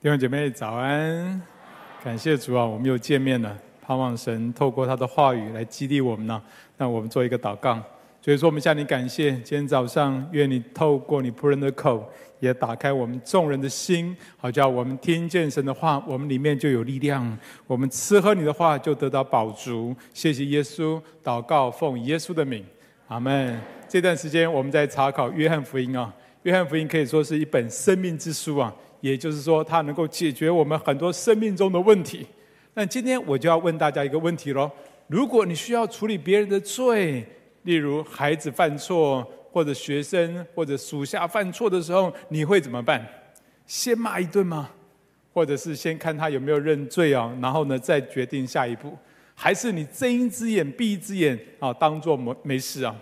弟兄姐妹早安，感谢主啊，我们又见面了。盼望神透过他的话语来激励我们呢。让我们做一个祷告。所以说，我们向你感谢。今天早上，愿你透过你仆人的口，也打开我们众人的心，好叫我们听见神的话，我们里面就有力量。我们吃喝你的话，就得到饱足。谢谢耶稣，祷告奉耶稣的名，阿门。这段时间我们在查考约翰福音啊，约翰福音可以说是一本生命之书啊。也就是说，它能够解决我们很多生命中的问题。那今天我就要问大家一个问题喽：如果你需要处理别人的罪，例如孩子犯错，或者学生或者属下犯错的时候，你会怎么办？先骂一顿吗？或者是先看他有没有认罪啊？然后呢，再决定下一步？还是你睁一只眼闭一只眼啊，当做没没事啊？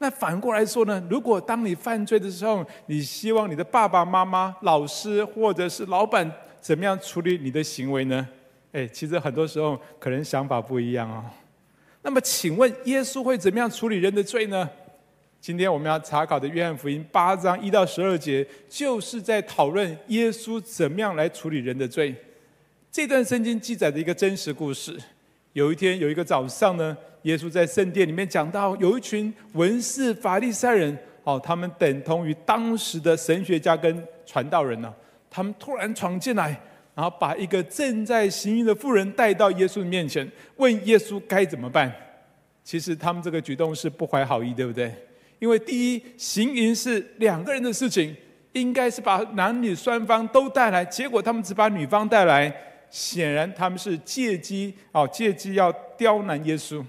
那反过来说呢？如果当你犯罪的时候，你希望你的爸爸妈妈、老师或者是老板怎么样处理你的行为呢？哎，其实很多时候可能想法不一样哦。那么，请问耶稣会怎么样处理人的罪呢？今天我们要查考的约翰福音八章一到十二节，就是在讨论耶稣怎么样来处理人的罪。这段圣经记载的一个真实故事。有一天，有一个早上呢。耶稣在圣殿里面讲到，有一群文士法利赛人，哦，他们等同于当时的神学家跟传道人呢。他们突然闯进来，然后把一个正在行淫的妇人带到耶稣的面前，问耶稣该怎么办。其实他们这个举动是不怀好意，对不对？因为第一，行淫是两个人的事情，应该是把男女双方都带来，结果他们只把女方带来，显然他们是借机哦，借机要刁难耶稣。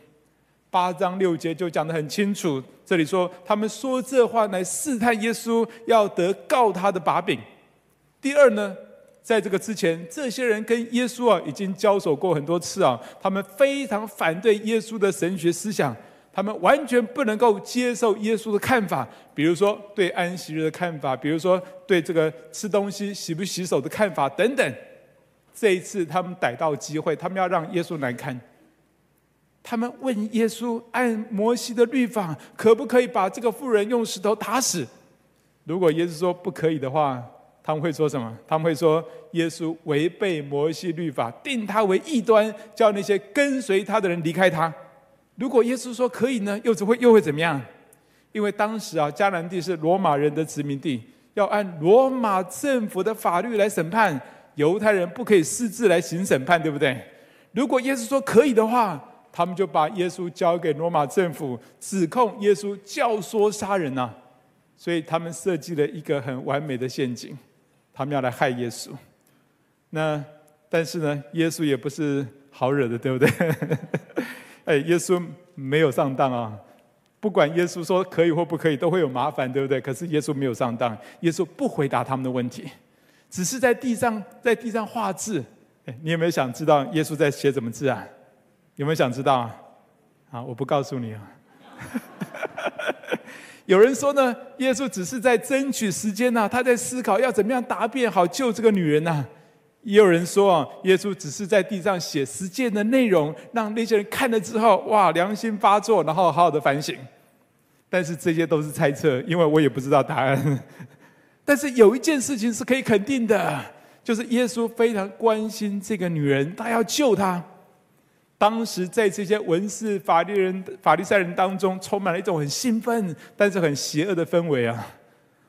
八章六节就讲得很清楚，这里说他们说这话来试探耶稣，要得告他的把柄。第二呢，在这个之前，这些人跟耶稣啊已经交手过很多次啊，他们非常反对耶稣的神学思想，他们完全不能够接受耶稣的看法，比如说对安息日的看法，比如说对这个吃东西洗不洗手的看法等等。这一次他们逮到机会，他们要让耶稣难堪。他们问耶稣：“按摩西的律法，可不可以把这个妇人用石头打死？”如果耶稣说不可以的话，他们会说什么？他们会说耶稣违背摩西律法，定他为异端，叫那些跟随他的人离开他。如果耶稣说可以呢？又只会又会怎么样？因为当时啊，迦南地是罗马人的殖民地，要按罗马政府的法律来审判犹太人，不可以私自来行审判，对不对？如果耶稣说可以的话，他们就把耶稣交给罗马政府，指控耶稣教唆杀人呐、啊，所以他们设计了一个很完美的陷阱，他们要来害耶稣。那但是呢，耶稣也不是好惹的，对不对？哎，耶稣没有上当啊！不管耶稣说可以或不可以，都会有麻烦，对不对？可是耶稣没有上当，耶稣不回答他们的问题，只是在地上在地上画字。哎，你有没有想知道耶稣在写什么字啊？有没有想知道啊？啊，我不告诉你啊。有人说呢，耶稣只是在争取时间呐，他在思考要怎么样答辩好救这个女人呐。也有人说啊，耶稣只是在地上写实践的内容，让那些人看了之后，哇，良心发作，然后好好的反省。但是这些都是猜测，因为我也不知道答案。但是有一件事情是可以肯定的，就是耶稣非常关心这个女人，他要救她。当时在这些文士、法利人、法利赛人当中，充满了一种很兴奋，但是很邪恶的氛围啊！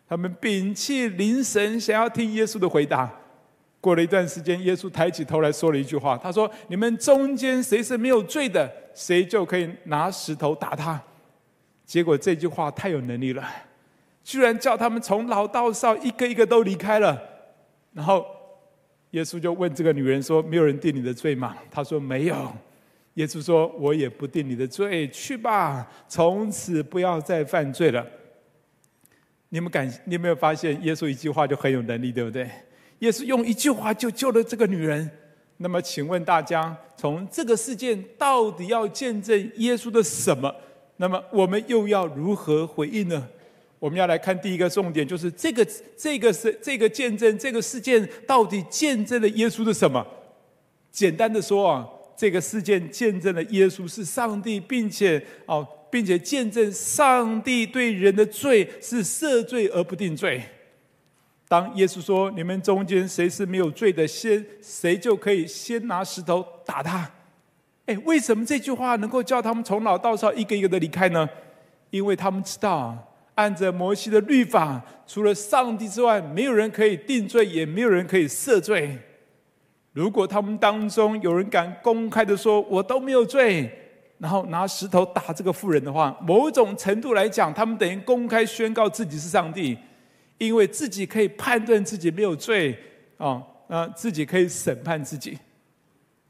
他们屏气凝神，想要听耶稣的回答。过了一段时间，耶稣抬起头来说了一句话：“他说，你们中间谁是没有罪的，谁就可以拿石头打他。”结果这句话太有能力了，居然叫他们从老到少一个一个都离开了。然后耶稣就问这个女人说：“没有人定你的罪吗？”她说：“没有。”耶稣说：“我也不定你的罪，去吧，从此不要再犯罪了。”你们感，你有没有发现，耶稣一句话就很有能力，对不对？耶稣用一句话就救了这个女人。那么，请问大家，从这个事件到底要见证耶稣的什么？那么，我们又要如何回应呢？我们要来看第一个重点，就是这个这个是这个见证这个事件到底见证了耶稣的什么？简单的说啊。这个事件见证了耶稣是上帝，并且哦，并且见证上帝对人的罪是赦罪而不定罪。当耶稣说：“你们中间谁是没有罪的，先谁就可以先拿石头打他。”哎，为什么这句话能够叫他们从老到少一个一个的离开呢？因为他们知道，按着摩西的律法，除了上帝之外，没有人可以定罪，也没有人可以赦罪。如果他们当中有人敢公开的说“我都没有罪”，然后拿石头打这个妇人的话，某种程度来讲，他们等于公开宣告自己是上帝。因为自己可以判断自己没有罪啊，那自己可以审判自己。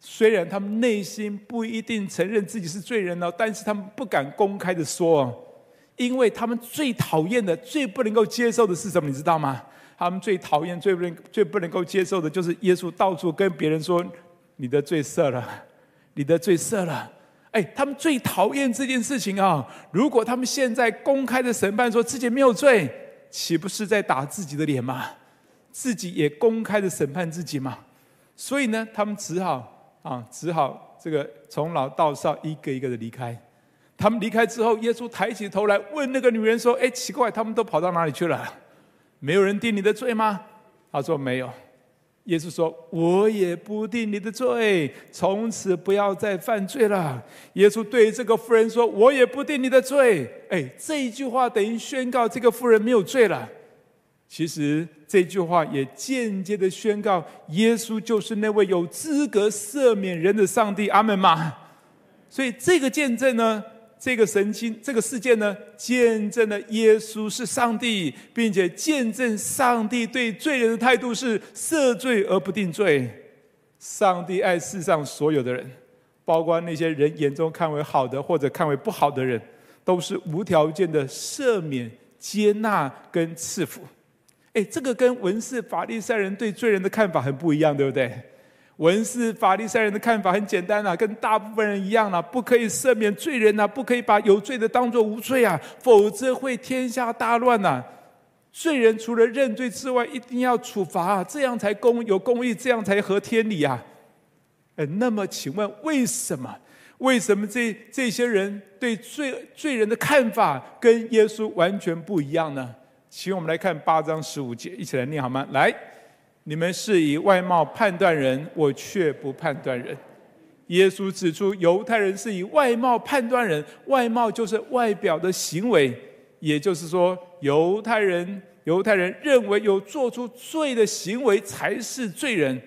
虽然他们内心不一定承认自己是罪人了，但是他们不敢公开的说，因为他们最讨厌的、最不能够接受的是什么？你知道吗？他们最讨厌、最不能、最不能够接受的就是耶稣到处跟别人说：“你的罪赦了，你的罪赦了。”哎，他们最讨厌这件事情啊！如果他们现在公开的审判说自己没有罪。岂不是在打自己的脸吗？自己也公开的审判自己吗？所以呢，他们只好啊，只好这个从老到少一个一个的离开。他们离开之后，耶稣抬起头来问那个女人说：“哎，奇怪，他们都跑到哪里去了？没有人定你的罪吗？”他说：“没有。”耶稣说：“我也不定你的罪，从此不要再犯罪了。”耶稣对这个妇人说：“我也不定你的罪。”哎，这一句话等于宣告这个妇人没有罪了。其实这句话也间接的宣告，耶稣就是那位有资格赦免人的上帝。阿门吗？所以这个见证呢？这个神经，这个事件呢，见证了耶稣是上帝，并且见证上帝对罪人的态度是赦罪而不定罪。上帝爱世上所有的人，包括那些人眼中看为好的或者看为不好的人，都是无条件的赦免、接纳跟赐福。哎，这个跟文士法利赛人对罪人的看法很不一样，对不对？文士法利赛人的看法很简单啊，跟大部分人一样啊，不可以赦免罪人呐，不可以把有罪的当作无罪啊，否则会天下大乱呐。罪人除了认罪之外，一定要处罚啊，这样才公有公义，这样才合天理啊。哎，那么请问为什么？为什么这这些人对罪罪人的看法跟耶稣完全不一样呢？请我们来看八章十五节，一起来念好吗？来。你们是以外貌判断人，我却不判断人。耶稣指出，犹太人是以外貌判断人，外貌就是外表的行为，也就是说，犹太人犹太人认为有做出罪的行为才是罪人，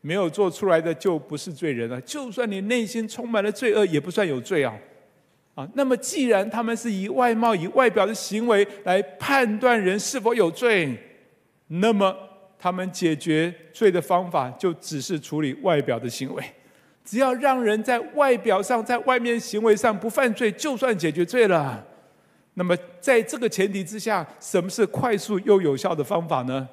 没有做出来的就不是罪人了。就算你内心充满了罪恶，也不算有罪啊！啊，那么既然他们是以外貌、以外表的行为来判断人是否有罪，那么。他们解决罪的方法就只是处理外表的行为，只要让人在外表上、在外面行为上不犯罪，就算解决罪了。那么，在这个前提之下，什么是快速又有效的方法呢？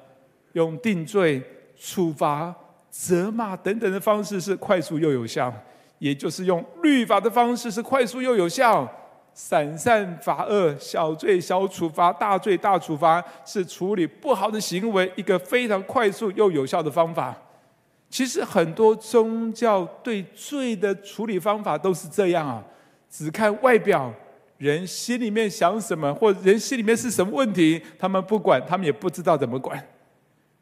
用定罪、处罚、责骂等等的方式是快速又有效，也就是用律法的方式是快速又有效。散善罚恶，小罪小处罚，大罪大处罚，是处理不好的行为一个非常快速又有效的方法。其实很多宗教对罪的处理方法都是这样啊，只看外表，人心里面想什么，或人心里面是什么问题，他们不管，他们也不知道怎么管。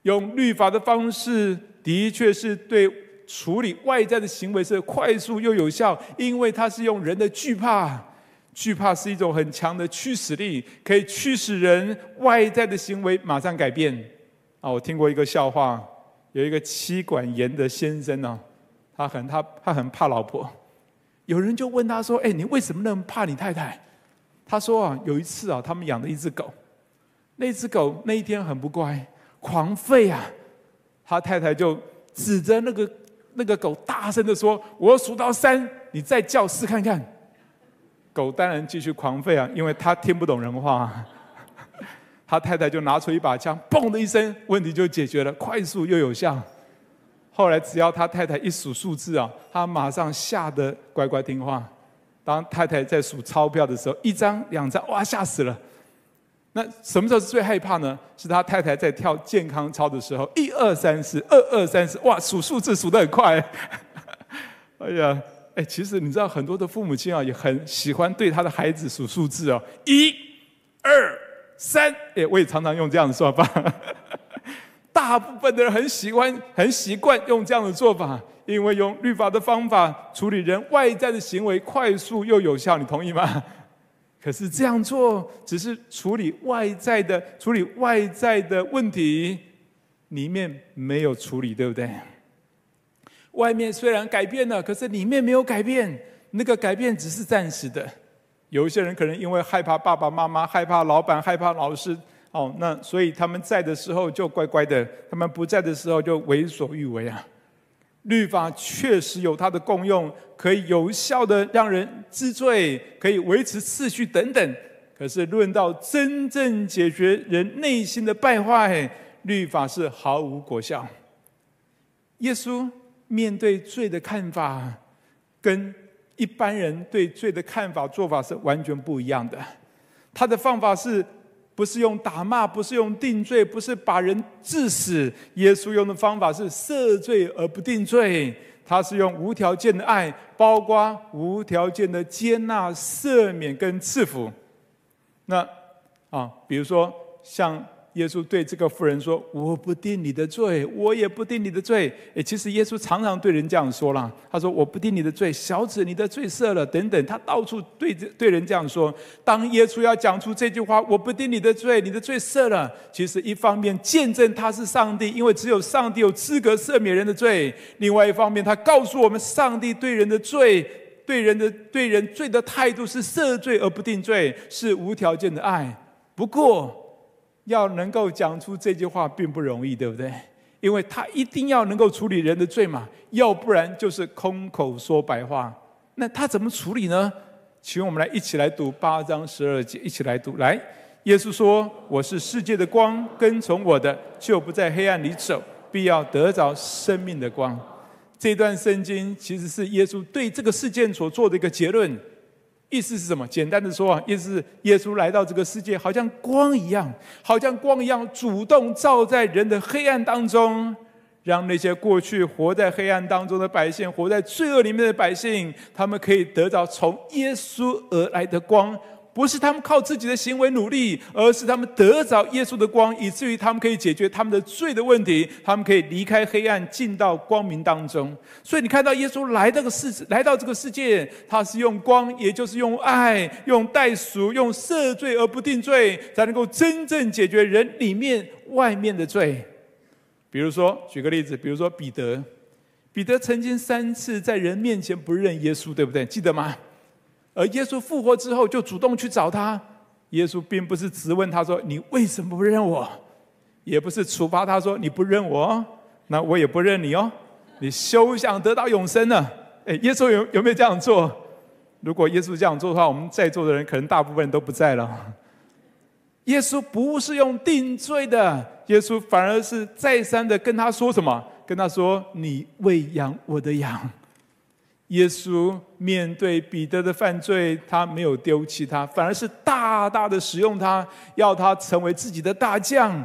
用律法的方式，的确是对处理外在的行为是快速又有效，因为它是用人的惧怕。惧怕是一种很强的驱使力，可以驱使人外在的行为马上改变。啊，我听过一个笑话，有一个妻管严的先生呢，他很他他很怕老婆。有人就问他说：“哎，你为什么那么怕你太太？”他说：“啊，有一次啊，他们养了一只狗，那只狗那一天很不乖，狂吠啊。他太太就指着那个那个狗，大声的说：‘我数到三，你再叫试看看。’”狗当然继续狂吠啊，因为他听不懂人话。他太太就拿出一把枪，嘣的一声，问题就解决了，快速又有效。后来只要他太太一数数字啊，他马上吓得乖乖听话。当太太在数钞票的时候，一张两张，哇，吓死了。那什么时候是最害怕呢？是他太太在跳健康操的时候，一二三四，二二三四，哇，数数字数得很快。哎呀！哎，其实你知道很多的父母亲啊，也很喜欢对他的孩子数数字哦，一、二、三。哎，我也常常用这样的说法。大部分的人很喜欢、很习惯用这样的做法，因为用律法的方法处理人外在的行为，快速又有效。你同意吗？可是这样做只是处理外在的、处理外在的问题，里面没有处理，对不对？外面虽然改变了，可是里面没有改变。那个改变只是暂时的。有一些人可能因为害怕爸爸妈妈、害怕老板、害怕老师，哦，那所以他们在的时候就乖乖的，他们不在的时候就为所欲为啊。律法确实有它的功用，可以有效的让人治罪，可以维持秩序等等。可是论到真正解决人内心的败坏，律法是毫无果效。耶稣面对罪的看法，跟一般人对罪的看法、做法是完全不一样的。他的方法是不是用打骂，不是用定罪，不是把人治死。耶稣用的方法是赦罪而不定罪。他是用无条件的爱，包括无条件的接纳、赦免跟赐福。那啊，比如说像。耶稣对这个妇人说：“我不定你的罪，我也不定你的罪。”诶，其实耶稣常常对人这样说了。他说：“我不定你的罪，小子，你的罪赦了。”等等，他到处对对人这样说。当耶稣要讲出这句话：“我不定你的罪，你的罪赦了。”其实一方面见证他是上帝，因为只有上帝有资格赦免人的罪；另外一方面，他告诉我们，上帝对人的罪、对人的对人罪的态度是赦罪而不定罪，是无条件的爱。不过，要能够讲出这句话并不容易，对不对？因为他一定要能够处理人的罪嘛，要不然就是空口说白话。那他怎么处理呢？请我们来一起来读八章十二节，一起来读。来，耶稣说：“我是世界的光，跟从我的就不在黑暗里走，必要得着生命的光。”这段圣经其实是耶稣对这个事件所做的一个结论。意思是什么？简单的说啊，意思是耶稣来到这个世界，好像光一样，好像光一样，主动照在人的黑暗当中，让那些过去活在黑暗当中的百姓，活在罪恶里面的百姓，他们可以得到从耶稣而来的光。不是他们靠自己的行为努力，而是他们得着耶稣的光，以至于他们可以解决他们的罪的问题，他们可以离开黑暗，进到光明当中。所以你看到耶稣来这个世，来到这个世界，他是用光，也就是用爱，用代赎，用赦罪而不定罪，才能够真正解决人里面、外面的罪。比如说，举个例子，比如说彼得，彼得曾经三次在人面前不认耶稣，对不对？记得吗？而耶稣复活之后，就主动去找他。耶稣并不是质问他说：“你为什么不认我？”也不是处罚他说：“你不认我，那我也不认你哦。”你休想得到永生呢？诶，耶稣有有没有这样做？如果耶稣这样做的话，我们在座的人可能大部分都不在了。耶稣不是用定罪的，耶稣反而是再三的跟他说什么？跟他说：“你喂养我的羊。”耶稣面对彼得的犯罪，他没有丢弃他，反而是大大的使用他，要他成为自己的大将。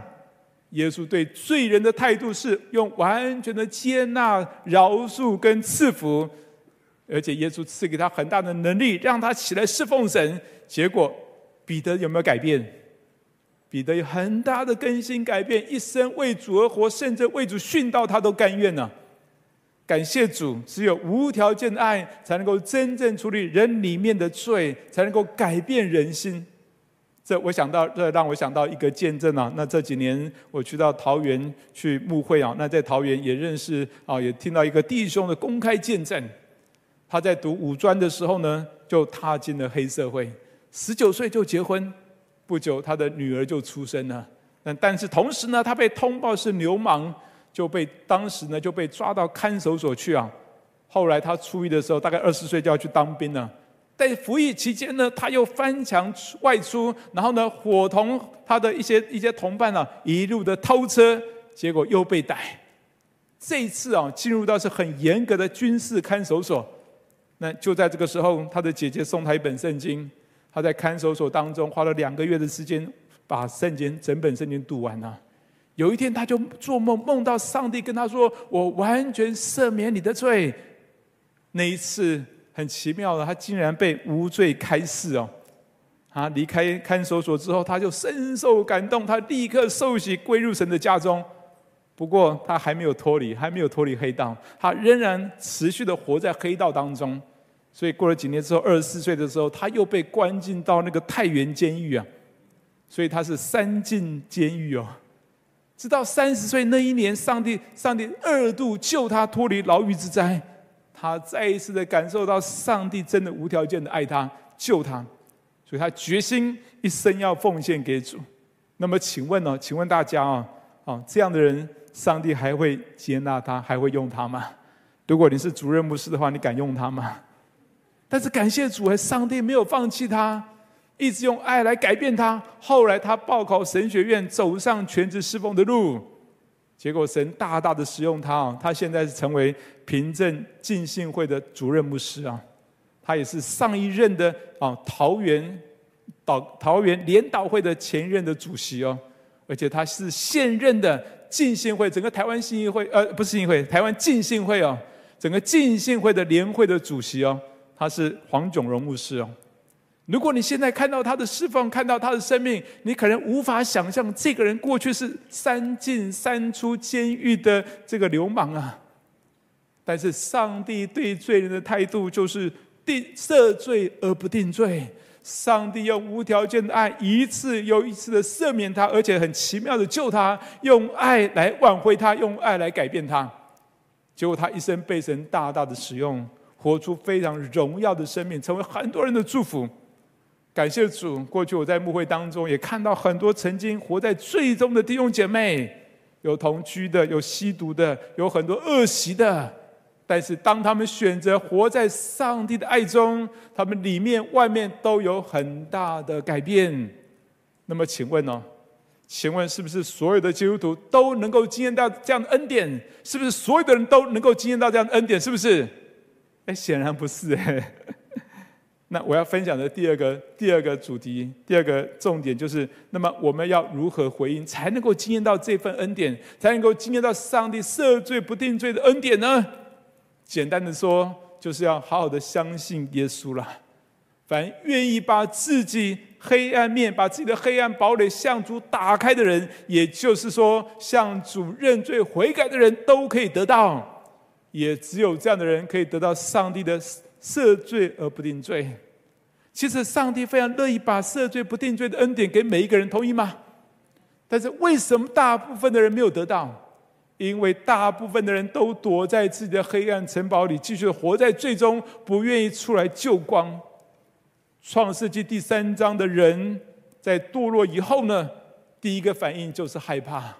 耶稣对罪人的态度是用完全的接纳、饶恕跟赐福，而且耶稣赐给他很大的能力，让他起来侍奉神。结果彼得有没有改变？彼得有很大的更新改变，一生为主而活，甚至为主殉道，他都甘愿呢。感谢主，只有无条件的爱，才能够真正处理人里面的罪，才能够改变人心。这我想到，这让我想到一个见证啊。那这几年我去到桃园去牧会啊，那在桃园也认识啊，也听到一个弟兄的公开见证。他在读五专的时候呢，就踏进了黑社会，十九岁就结婚，不久他的女儿就出生了。但但是同时呢，他被通报是流氓。就被当时呢就被抓到看守所去啊，后来他出狱的时候，大概二十岁就要去当兵了。在服役期间呢，他又翻墙外出，然后呢伙同他的一些一些同伴啊，一路的偷车，结果又被逮。这一次啊，进入到是很严格的军事看守所。那就在这个时候，他的姐姐送他一本圣经，他在看守所当中花了两个月的时间，把圣经整本圣经读完了。有一天，他就做梦，梦到上帝跟他说：“我完全赦免你的罪。”那一次很奇妙的，他竟然被无罪开释哦！他离开看守所之后，他就深受感动，他立刻受洗归入神的家中。不过他还没有脱离，还没有脱离黑道，他仍然持续的活在黑道当中。所以过了几年之后，二十四岁的时候，他又被关进到那个太原监狱啊。所以他是三进监狱哦。直到三十岁那一年，上帝上帝二度救他脱离牢狱之灾，他再一次的感受到上帝真的无条件的爱他，救他，所以他决心一生要奉献给主。那么请问呢？请问大家啊，啊这样的人，上帝还会接纳他，还会用他吗？如果你是主任牧师的话，你敢用他吗？但是感谢主，上帝没有放弃他，一直用爱来改变他。后来他报考神学院，走上全职侍奉的路，结果神大大的使用他啊！他现在是成为平镇浸信会的主任牧师啊，他也是上一任的啊桃园导桃园联导会的前任的主席哦，而且他是现任的浸信会整个台湾信义会呃不是信义会台湾浸信会哦，整个浸信会的联会的主席哦。他是黄炯荣牧师哦。如果你现在看到他的侍奉，看到他的生命，你可能无法想象这个人过去是三进三出监狱的这个流氓啊。但是上帝对罪人的态度就是定赦罪而不定罪。上帝用无条件的爱一次又一次的赦免他，而且很奇妙的救他，用爱来挽回他，用爱来改变他。结果他一生被神大大的使用。活出非常荣耀的生命，成为很多人的祝福。感谢主，过去我在牧会当中也看到很多曾经活在罪中的弟兄姐妹，有同居的，有吸毒的，有很多恶习的。但是当他们选择活在上帝的爱中，他们里面外面都有很大的改变。那么，请问呢？请问是不是所有的基督徒都能够经验到这样的恩典？是不是所有的人都能够经验到这样的恩典？是不是？哎，显然不是哎。那我要分享的第二个第二个主题，第二个重点就是：那么我们要如何回应，才能够经验到这份恩典，才能够经验到上帝赦罪不定罪的恩典呢？简单的说，就是要好好的相信耶稣了。凡愿意把自己黑暗面、把自己的黑暗堡垒向主打开的人，也就是说，向主认罪悔改的人都可以得到。也只有这样的人可以得到上帝的赦罪而不定罪。其实上帝非常乐意把赦罪不定罪的恩典给每一个人，同意吗？但是为什么大部分的人没有得到？因为大部分的人都躲在自己的黑暗城堡里，继续活在罪中，不愿意出来救光。创世纪第三章的人在堕落以后呢，第一个反应就是害怕。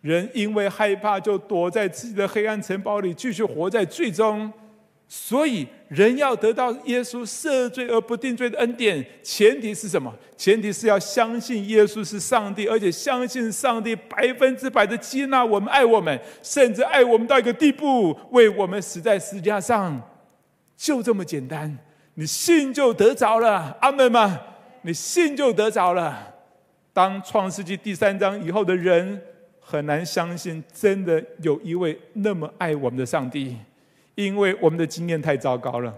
人因为害怕，就躲在自己的黑暗城堡里，继续活在罪中。所以，人要得到耶稣赦罪而不定罪的恩典，前提是什么？前提是要相信耶稣是上帝，而且相信上帝百分之百的接纳我们、爱我们，甚至爱我们到一个地步，为我们死在十字架上。就这么简单，你信就得着了，阿门吗？你信就得着了。当创世纪第三章以后的人。很难相信，真的有一位那么爱我们的上帝，因为我们的经验太糟糕了。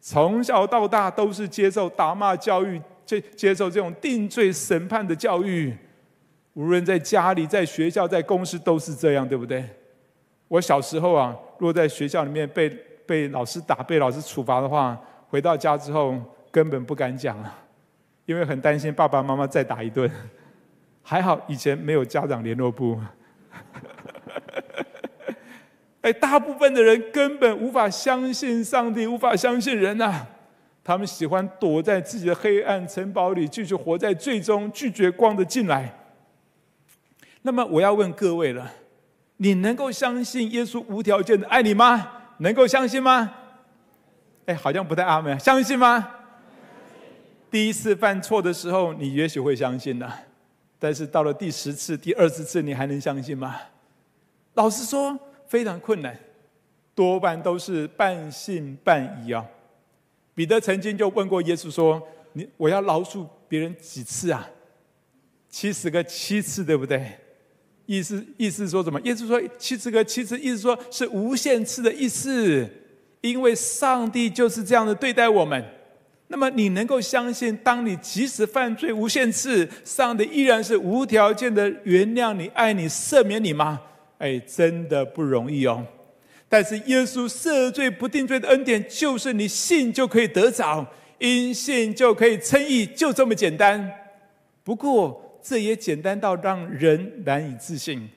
从小到大都是接受打骂教育，接接受这种定罪审判的教育，无论在家里、在学校、在公司都是这样，对不对？我小时候啊，若在学校里面被被老师打、被老师处罚的话，回到家之后根本不敢讲啊，因为很担心爸爸妈妈再打一顿。还好以前没有家长联络部。哎，大部分的人根本无法相信上帝，无法相信人呐。他们喜欢躲在自己的黑暗城堡里，继续活在最终，拒绝光的进来。那么我要问各位了：你能够相信耶稣无条件的爱你吗？能够相信吗？哎，好像不太阿门。相信吗？第一次犯错的时候，你也许会相信的。但是到了第十次、第二十次，你还能相信吗？老实说，非常困难，多半都是半信半疑啊。彼得曾经就问过耶稣说：“你我要饶恕别人几次啊？七十个七次，对不对？意思意思说什么？耶稣说七十个七次，意思说是无限次的意思，因为上帝就是这样的对待我们。那么你能够相信，当你即使犯罪无限次，上帝依然是无条件的原谅你、爱你、赦免你吗？哎，真的不容易哦。但是耶稣赦罪不定罪的恩典，就是你信就可以得着，因信就可以称义，就这么简单。不过这也简单到让人难以置信。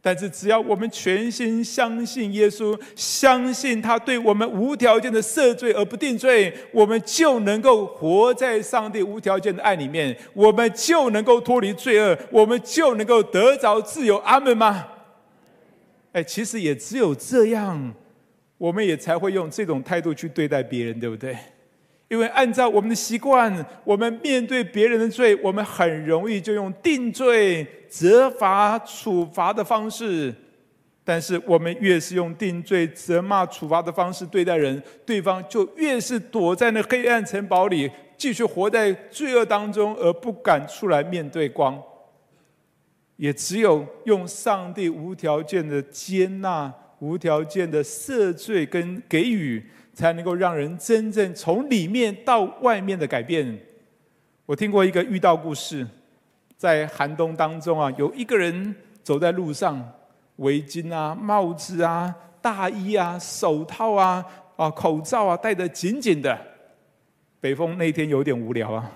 但是只要我们全心相信耶稣，相信他对我们无条件的赦罪而不定罪，我们就能够活在上帝无条件的爱里面，我们就能够脱离罪恶，我们就能够得着自由。阿门吗？其实也只有这样，我们也才会用这种态度去对待别人，对不对？因为按照我们的习惯，我们面对别人的罪，我们很容易就用定罪、责罚、处罚的方式。但是，我们越是用定罪、责骂、处罚的方式对待人，对方就越是躲在那黑暗城堡里，继续活在罪恶当中，而不敢出来面对光。也只有用上帝无条件的接纳、无条件的赦罪跟给予，才能够让人真正从里面到外面的改变。我听过一个遇到故事，在寒冬当中啊，有一个人走在路上，围巾啊、帽子啊、大衣啊、手套啊、啊口罩啊戴得紧紧的。北风那天有点无聊啊，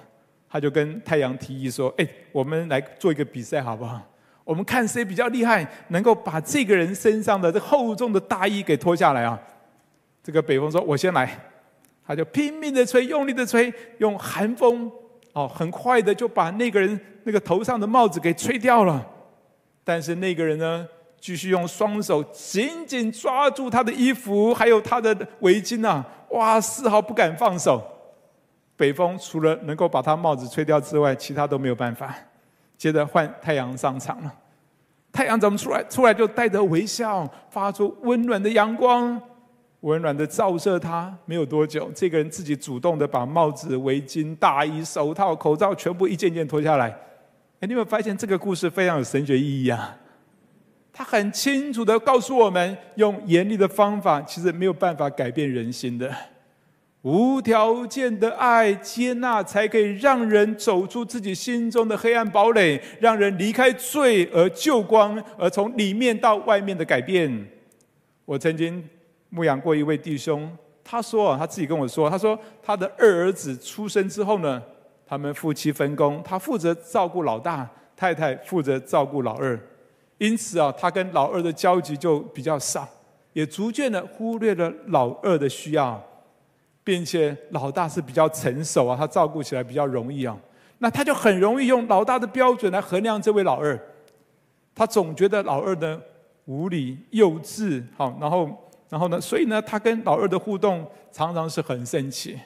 他就跟太阳提议说：“哎，我们来做一个比赛好不好？我们看谁比较厉害，能够把这个人身上的这厚重的大衣给脱下来啊。”这个北风说：“我先来。”他就拼命的吹，用力的吹，用寒风哦，很快的就把那个人那个头上的帽子给吹掉了。但是那个人呢，继续用双手紧紧抓住他的衣服，还有他的围巾啊，哇，丝毫不敢放手。北风除了能够把他帽子吹掉之外，其他都没有办法。接着换太阳上场了，太阳怎么出来？出来就带着微笑，发出温暖的阳光。温暖的照射他，没有多久，这个人自己主动的把帽子、围巾、大衣、手套、口罩全部一件件脱下来。哎，你有没有发现这个故事非常有神学意义啊？他很清楚的告诉我们，用严厉的方法其实没有办法改变人心的。无条件的爱接纳，才可以让人走出自己心中的黑暗堡垒，让人离开罪而救光，而从里面到外面的改变。我曾经。牧养过一位弟兄，他说啊他自己跟我说，他说他的二儿子出生之后呢，他们夫妻分工，他负责照顾老大，太太负责照顾老二，因此啊，他跟老二的交集就比较少，也逐渐的忽略了老二的需要，并且老大是比较成熟啊，他照顾起来比较容易啊，那他就很容易用老大的标准来衡量这位老二，他总觉得老二呢无理幼稚，好，然后。然后呢，所以呢，他跟老二的互动常常是很生气。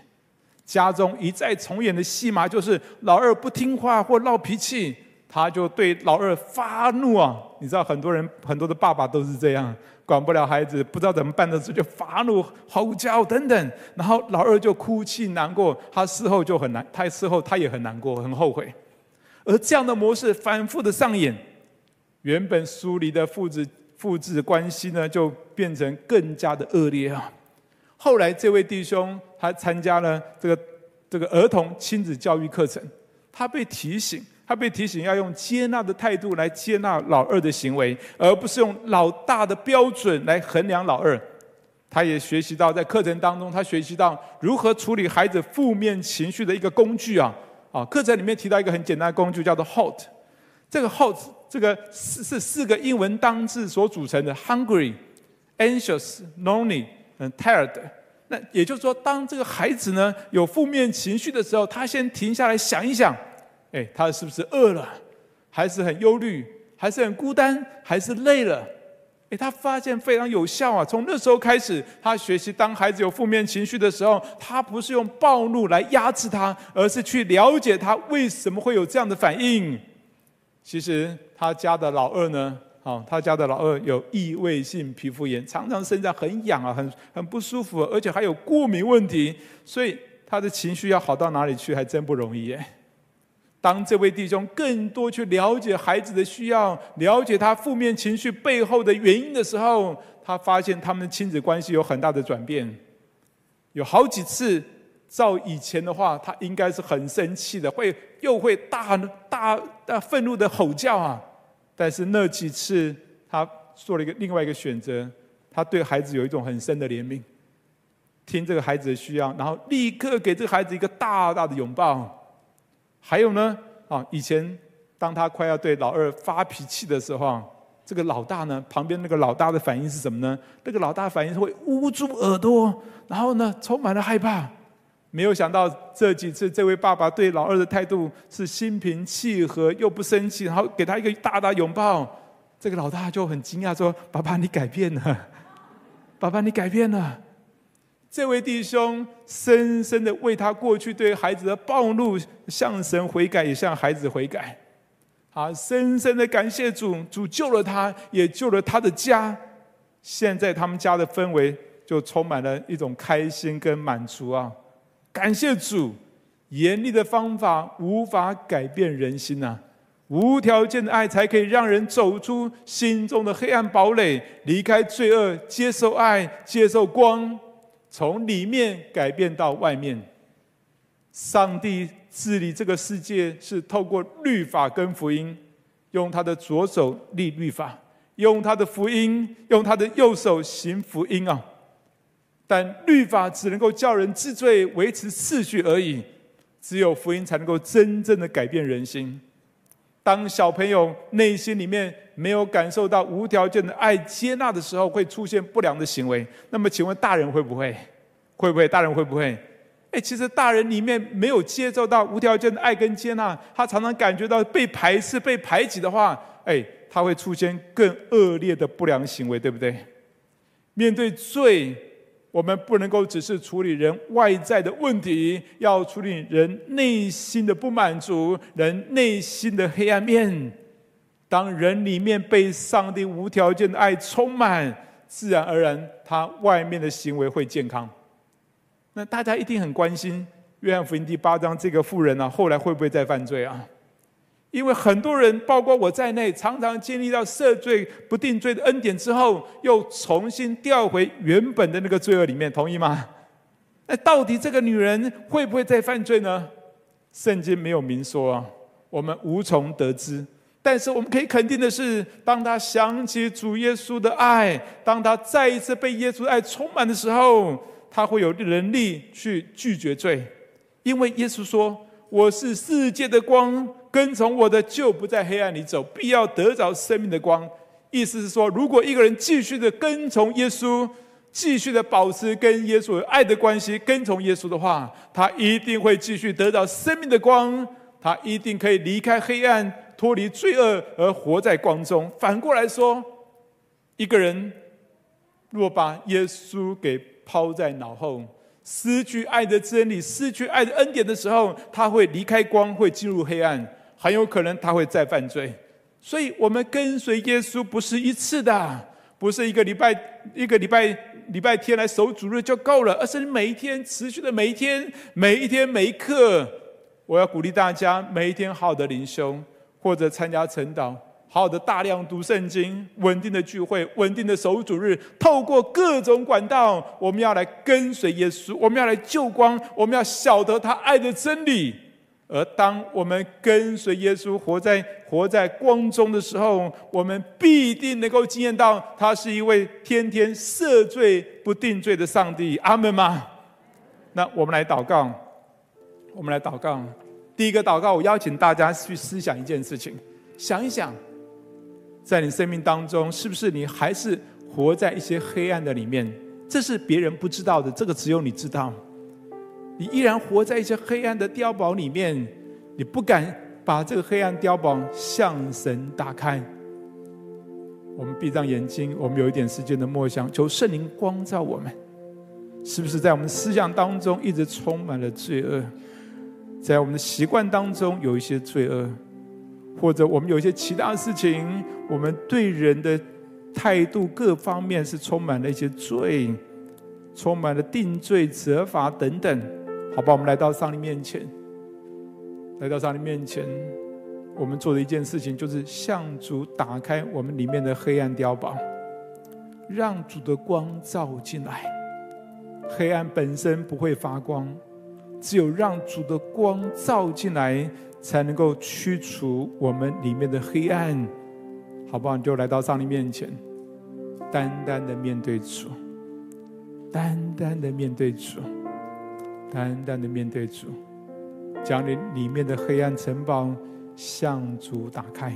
家中一再重演的戏码就是老二不听话或闹脾气，他就对老二发怒啊！你知道很多人很多的爸爸都是这样，管不了孩子，不知道怎么办的时候就发怒、吼叫等等，然后老二就哭泣难过，他事后就很难，他事后他也很难过，很后悔。而这样的模式反复的上演，原本疏离的父子。父子关系呢，就变成更加的恶劣啊！后来这位弟兄他参加了这个这个儿童亲子教育课程，他被提醒，他被提醒要用接纳的态度来接纳老二的行为，而不是用老大的标准来衡量老二。他也学习到在课程当中，他学习到如何处理孩子负面情绪的一个工具啊！啊，课程里面提到一个很简单的工具，叫做 HALT。这个 HALT。这个是是四个英文单字所组成的：hungry、anxious、lonely、嗯、tired。那也就是说，当这个孩子呢有负面情绪的时候，他先停下来想一想，哎，他是不是饿了？还是很忧虑？还是很孤单？还是累了？哎，他发现非常有效啊！从那时候开始，他学习，当孩子有负面情绪的时候，他不是用暴怒来压制他，而是去了解他为什么会有这样的反应。其实他家的老二呢，哦，他家的老二有异位性皮肤炎，常常身上很痒啊，很很不舒服，而且还有过敏问题，所以他的情绪要好到哪里去，还真不容易耶。当这位弟兄更多去了解孩子的需要，了解他负面情绪背后的原因的时候，他发现他们的亲子关系有很大的转变。有好几次，照以前的话，他应该是很生气的，会又会大大大愤怒的吼叫啊。但是那几次，他做了一个另外一个选择，他对孩子有一种很深的怜悯，听这个孩子的需要，然后立刻给这个孩子一个大大的拥抱。还有呢，啊，以前当他快要对老二发脾气的时候，这个老大呢，旁边那个老大的反应是什么呢？那个老大反应是会捂住耳朵，然后呢，充满了害怕。没有想到这几次，这位爸爸对老二的态度是心平气和，又不生气，然后给他一个大大拥抱。这个老大就很惊讶说：“爸爸，你改变了，爸爸，你改变了。”这位弟兄深深的为他过去对孩子的暴怒向神悔改，也向孩子悔改。啊，深深的感谢主，主救了他，也救了他的家。现在他们家的氛围就充满了一种开心跟满足啊！感谢主，严厉的方法无法改变人心呐，无条件的爱才可以让人走出心中的黑暗堡垒，离开罪恶，接受爱，接受光。从里面改变到外面，上帝治理这个世界是透过律法跟福音，用他的左手立律法，用他的福音，用他的右手行福音啊！但律法只能够叫人治罪、维持秩序而已，只有福音才能够真正的改变人心。当小朋友内心里面，没有感受到无条件的爱接纳的时候，会出现不良的行为。那么，请问大人会不会？会不会？大人会不会？哎，其实大人里面没有接受到无条件的爱跟接纳，他常常感觉到被排斥、被排挤的话，哎，他会出现更恶劣的不良行为，对不对？面对罪，我们不能够只是处理人外在的问题，要处理人内心的不满足、人内心的黑暗面。当人里面被上帝无条件的爱充满，自然而然，他外面的行为会健康。那大家一定很关心《约翰福音》第八章这个妇人啊，后来会不会再犯罪啊？因为很多人，包括我在内，常常经历到赦罪不定罪的恩典之后，又重新掉回原本的那个罪恶里面，同意吗？那到底这个女人会不会再犯罪呢？圣经没有明说啊，我们无从得知。但是我们可以肯定的是，当他想起主耶稣的爱，当他再一次被耶稣的爱充满的时候，他会有能力去拒绝罪，因为耶稣说：“我是世界的光，跟从我的就不在黑暗里走，必要得着生命的光。”意思是说，如果一个人继续的跟从耶稣，继续的保持跟耶稣有爱的关系，跟从耶稣的话，他一定会继续得到生命的光，他一定可以离开黑暗。脱离罪恶而活在光中。反过来说，一个人若把耶稣给抛在脑后，失去爱的真理，失去爱的恩典的时候，他会离开光，会进入黑暗，很有可能他会再犯罪。所以，我们跟随耶稣不是一次的，不是一个礼拜一个礼拜礼拜天来守主日就够了，而是每一天持续的每一天每一天每一刻。我要鼓励大家每一天好好的灵修。或者参加晨祷，好好的大量读圣经，稳定的聚会，稳定的守主日，透过各种管道，我们要来跟随耶稣，我们要来救光，我们要晓得他爱的真理。而当我们跟随耶稣，活在活在光中的时候，我们必定能够经验到，他是一位天天赦罪不定罪的上帝。阿门吗？那我们来祷告，我们来祷告。第一个祷告，我邀请大家去思想一件事情，想一想，在你生命当中，是不是你还是活在一些黑暗的里面？这是别人不知道的，这个只有你知道。你依然活在一些黑暗的碉堡里面，你不敢把这个黑暗碉堡向神打开。我们闭上眼睛，我们有一点时间的默想，求圣灵光照我们，是不是在我们思想当中一直充满了罪恶？在我们的习惯当中有一些罪恶，或者我们有一些其他事情，我们对人的态度各方面是充满了一些罪，充满了定罪、责罚等等。好吧，我们来到上帝面前，来到上帝面前，我们做的一件事情就是向主打开我们里面的黑暗碉堡，让主的光照进来。黑暗本身不会发光。只有让主的光照进来，才能够驱除我们里面的黑暗，好不好？你就来到上帝面前，单单的面对主，单单的面对主，单单的面对主，将你里面的黑暗城堡向主打开。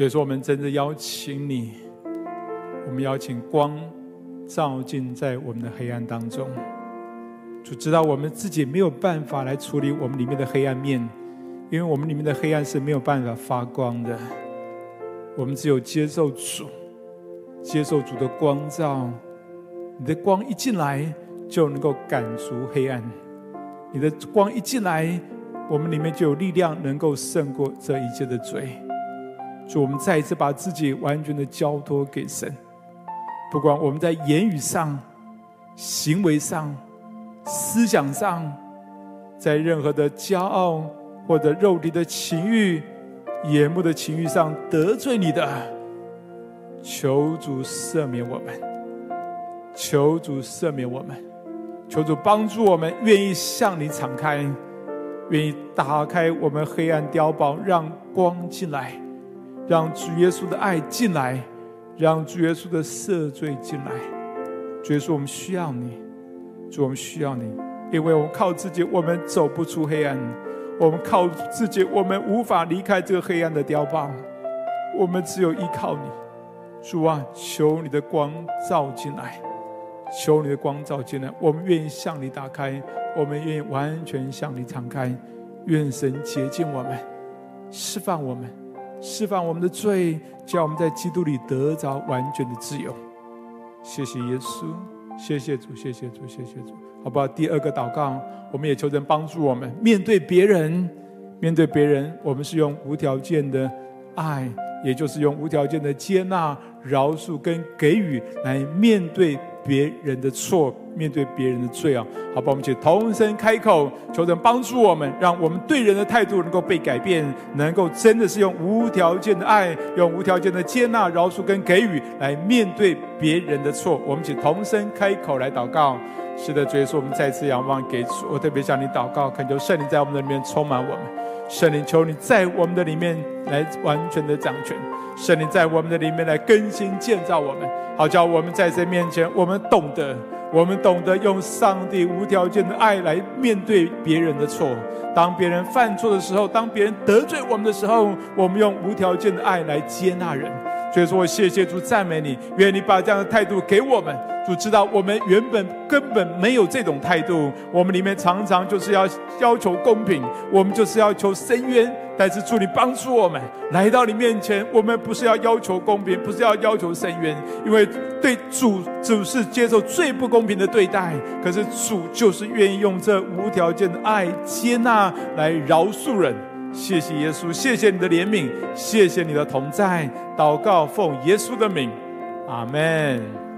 所以说，我们真的邀请你，我们邀请光照进在我们的黑暗当中。主知道我们自己没有办法来处理我们里面的黑暗面，因为我们里面的黑暗是没有办法发光的。我们只有接受主，接受主的光照，你的光一进来就能够赶逐黑暗。你的光一进来，我们里面就有力量，能够胜过这一切的罪。主，我们再一次把自己完全的交托给神，不管我们在言语上、行为上、思想上，在任何的骄傲或者肉体的情欲、眼目的情欲上得罪你的，求主赦免我们，求主赦免我们，求主帮助我们，愿意向你敞开，愿意打开我们黑暗碉堡，让光进来。让主耶稣的爱进来，让主耶稣的赦罪进来。主耶稣，我们需要你，主，我们需要你，因为我们靠自己，我们走不出黑暗；我们靠自己，我们无法离开这个黑暗的碉堡。我们只有依靠你，主啊，求你的光照进来，求你的光照进来。我们愿意向你打开，我们愿意完全向你敞开。愿神洁净我们，释放我们。释放我们的罪，叫我们在基督里得着完全的自由。谢谢耶稣，谢谢主，谢谢主，谢谢主，好不好？第二个祷告，我们也求神帮助我们面对别人，面对别人，我们是用无条件的爱，也就是用无条件的接纳、饶恕跟给予来面对。别人的错，面对别人的罪啊，好吧，我们一起同声开口，求神帮助我们，让我们对人的态度能够被改变，能够真的是用无条件的爱，用无条件的接纳、饶恕跟给予来面对别人的错。我们一起同声开口来祷告。是的，主耶稣，我们再次仰望给主，我特别向你祷告，恳求圣灵在我们的里面充满我们。圣灵，求你在我们的里面来完全的掌权。圣灵在我们的里面来更新建造我们，好叫我们在这面前，我们懂得，我们懂得用上帝无条件的爱来面对别人的错。当别人犯错的时候，当别人得罪我们的时候，我们用无条件的爱来接纳人。所以说我谢谢主，赞美你，愿你把这样的态度给我们。主知道我们原本根本没有这种态度，我们里面常常就是要要求公平，我们就是要求伸冤。但是主你帮助我们来到你面前，我们不是要要求公平，不是要要求伸冤，因为对主主是接受最不公平的对待，可是主就是愿意用这无条件的爱接纳来饶恕人。谢谢耶稣，谢谢你的怜悯，谢谢你的同在。祷告奉耶稣的名，阿门。